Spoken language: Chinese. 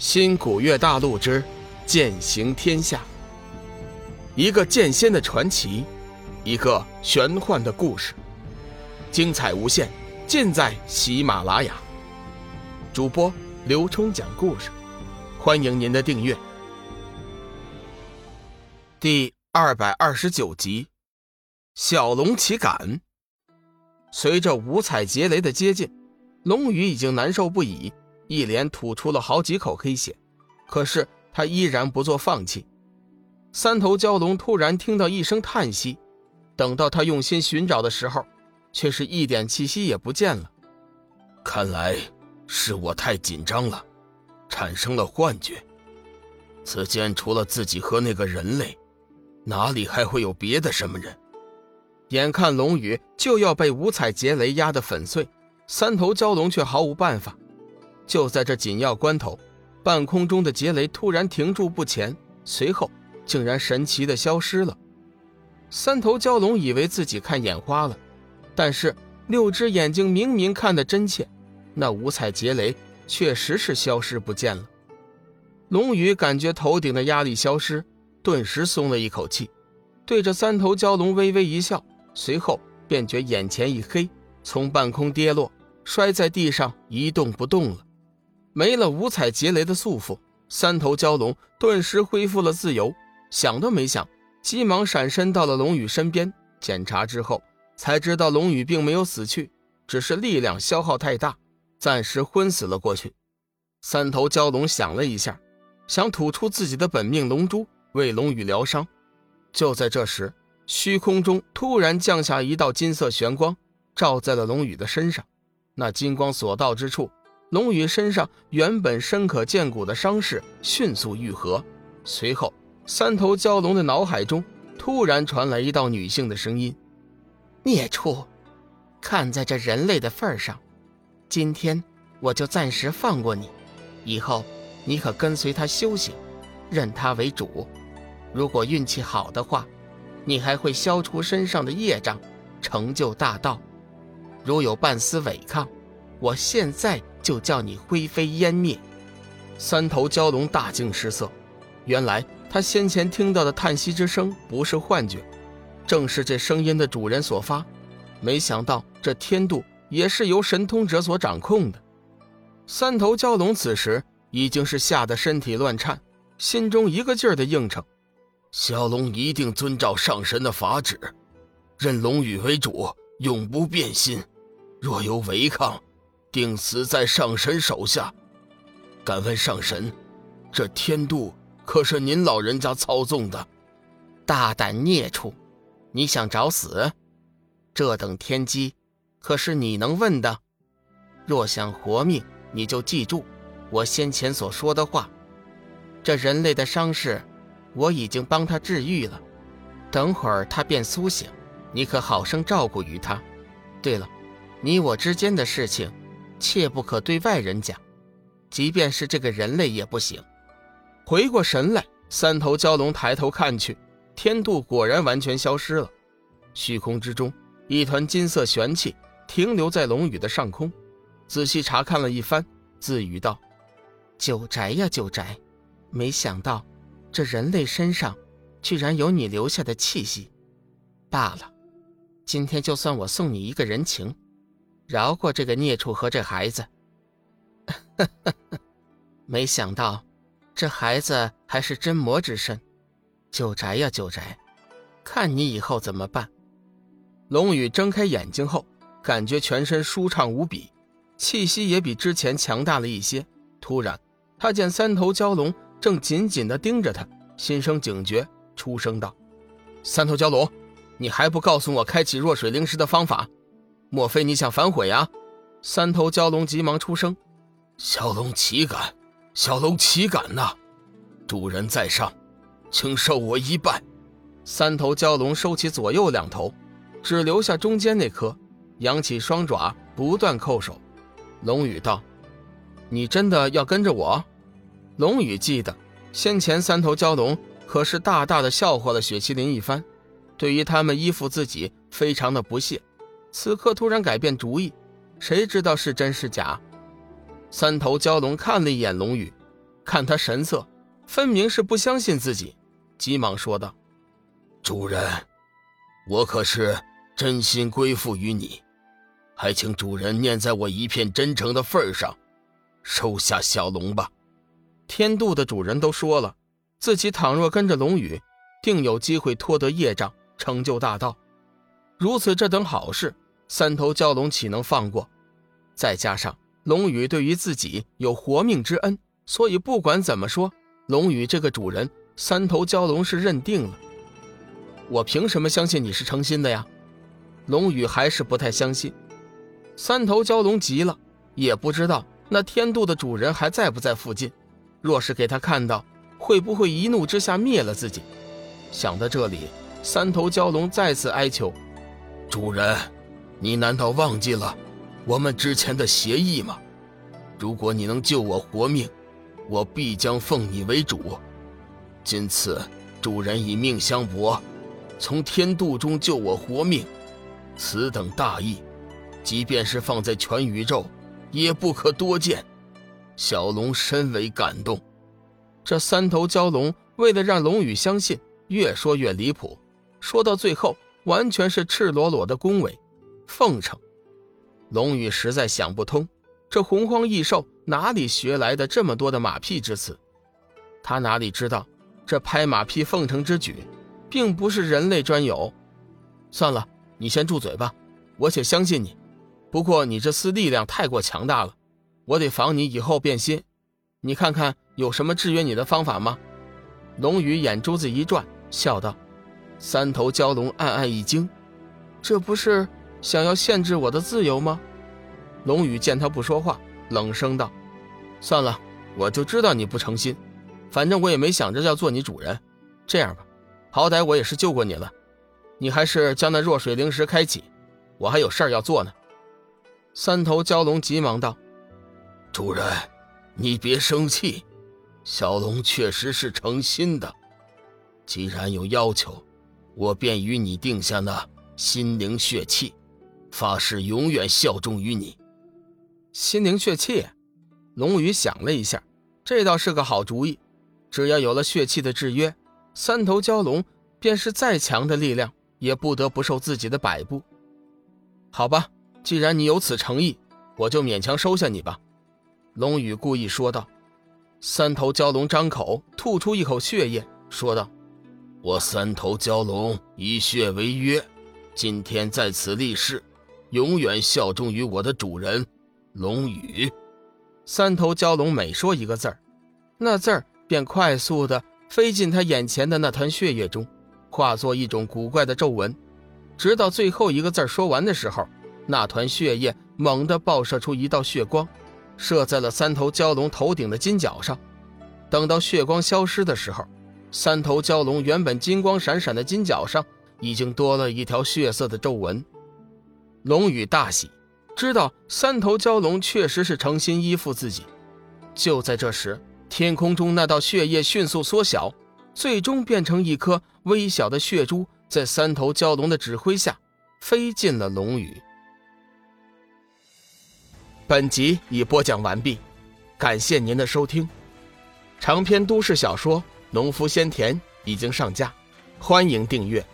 新古月大陆之剑行天下，一个剑仙的传奇，一个玄幻的故事，精彩无限，尽在喜马拉雅。主播刘冲讲故事，欢迎您的订阅。第二百二十九集，小龙岂敢？随着五彩劫雷的接近，龙宇已经难受不已。一连吐出了好几口黑血，可是他依然不做放弃。三头蛟龙突然听到一声叹息，等到他用心寻找的时候，却是一点气息也不见了。看来是我太紧张了，产生了幻觉。此间除了自己和那个人类，哪里还会有别的什么人？眼看龙宇就要被五彩劫雷压得粉碎，三头蛟龙却毫无办法。就在这紧要关头，半空中的劫雷突然停住不前，随后竟然神奇的消失了。三头蛟龙以为自己看眼花了，但是六只眼睛明明看得真切，那五彩劫雷确实是消失不见了。龙宇感觉头顶的压力消失，顿时松了一口气，对着三头蛟龙微微一笑，随后便觉眼前一黑，从半空跌落，摔在地上一动不动了。没了五彩劫雷的束缚，三头蛟龙顿时恢复了自由。想都没想，急忙闪身到了龙宇身边。检查之后，才知道龙宇并没有死去，只是力量消耗太大，暂时昏死了过去。三头蛟龙想了一下，想吐出自己的本命龙珠为龙宇疗伤。就在这时，虚空中突然降下一道金色玄光，照在了龙宇的身上。那金光所到之处，龙宇身上原本深可见骨的伤势迅速愈合，随后三头蛟龙的脑海中突然传来一道女性的声音：“孽畜，看在这人类的份上，今天我就暂时放过你，以后你可跟随他修行，认他为主。如果运气好的话，你还会消除身上的业障，成就大道。如有半丝违抗，我现在……”就叫你灰飞烟灭！三头蛟龙大惊失色，原来他先前听到的叹息之声不是幻觉，正是这声音的主人所发。没想到这天度也是由神通者所掌控的。三头蛟龙此时已经是吓得身体乱颤，心中一个劲儿的应承：小龙一定遵照上神的法旨，认龙羽为主，永不变心。若有违抗，定死在上神手下。敢问上神，这天度可是您老人家操纵的？大胆孽畜，你想找死？这等天机，可是你能问的？若想活命，你就记住我先前所说的话。这人类的伤势，我已经帮他治愈了。等会儿他便苏醒，你可好生照顾于他。对了，你我之间的事情。切不可对外人讲，即便是这个人类也不行。回过神来，三头蛟龙抬头看去，天度果然完全消失了。虚空之中，一团金色玄气停留在龙宇的上空，仔细查看了一番，自语道：“九宅呀九宅，没想到这人类身上居然有你留下的气息。罢了，今天就算我送你一个人情。”饶过这个孽畜和这孩子。没想到，这孩子还是真魔之身。九宅呀九宅，看你以后怎么办？龙宇睁开眼睛后，感觉全身舒畅无比，气息也比之前强大了一些。突然，他见三头蛟龙正紧紧地盯着他，心生警觉，出声道：“三头蛟龙，你还不告诉我开启弱水灵石的方法？”莫非你想反悔呀？三头蛟龙急忙出声：“小龙岂敢！小龙岂敢呐！主人在上，请受我一拜。”三头蛟龙收起左右两头，只留下中间那颗，扬起双爪，不断叩首。龙宇道：“你真的要跟着我？”龙宇记得先前三头蛟龙可是大大的笑话了雪麒麟一番，对于他们依附自己，非常的不屑。此刻突然改变主意，谁知道是真是假？三头蛟龙看了一眼龙宇，看他神色，分明是不相信自己，急忙说道：“主人，我可是真心归附于你，还请主人念在我一片真诚的份上，收下小龙吧。”天渡的主人都说了，自己倘若跟着龙宇，定有机会脱得业障，成就大道。如此这等好事，三头蛟龙岂能放过？再加上龙宇对于自己有活命之恩，所以不管怎么说，龙宇这个主人，三头蛟龙是认定了。我凭什么相信你是诚心的呀？龙宇还是不太相信。三头蛟龙急了，也不知道那天渡的主人还在不在附近。若是给他看到，会不会一怒之下灭了自己？想到这里，三头蛟龙再次哀求：“主人，你难道忘记了我们之前的协议吗？如果你能救我活命，我必将奉你为主。今次主人以命相搏，从天度中救我活命，此等大义，即便是放在全宇宙，也不可多见。”小龙深为感动，这三头蛟龙为了让龙宇相信，越说越离谱，说到最后完全是赤裸裸的恭维、奉承。龙宇实在想不通，这洪荒异兽哪里学来的这么多的马屁之词？他哪里知道，这拍马屁奉承之举，并不是人类专有。算了，你先住嘴吧，我且相信你。不过你这厮力量太过强大了。我得防你以后变心，你看看有什么制约你的方法吗？龙宇眼珠子一转，笑道：“三头蛟龙暗暗一惊，这不是想要限制我的自由吗？”龙宇见他不说话，冷声道：“算了，我就知道你不诚心，反正我也没想着要做你主人。这样吧，好歹我也是救过你了，你还是将那弱水灵石开启，我还有事儿要做呢。”三头蛟龙急忙道。主人，你别生气，小龙确实是诚心的。既然有要求，我便与你定下那心灵血契，发誓永远效忠于你。心灵血气，龙宇想了一下，这倒是个好主意。只要有了血气的制约，三头蛟龙便是再强的力量，也不得不受自己的摆布。好吧，既然你有此诚意，我就勉强收下你吧。龙宇故意说道：“三头蛟龙张口吐出一口血液，说道：‘我三头蛟龙以血为约，今天在此立誓，永远效忠于我的主人龙宇。’三头蛟龙每说一个字儿，那字儿便快速的飞进他眼前的那团血液中，化作一种古怪的皱纹。直到最后一个字说完的时候，那团血液猛地爆射出一道血光。”射在了三头蛟龙头顶的金角上，等到血光消失的时候，三头蛟龙原本金光闪闪的金角上已经多了一条血色的皱纹。龙宇大喜，知道三头蛟龙确实是诚心依附自己。就在这时，天空中那道血液迅速缩小，最终变成一颗微小的血珠，在三头蛟龙的指挥下飞进了龙宇。本集已播讲完毕，感谢您的收听。长篇都市小说《农夫先田》已经上架，欢迎订阅。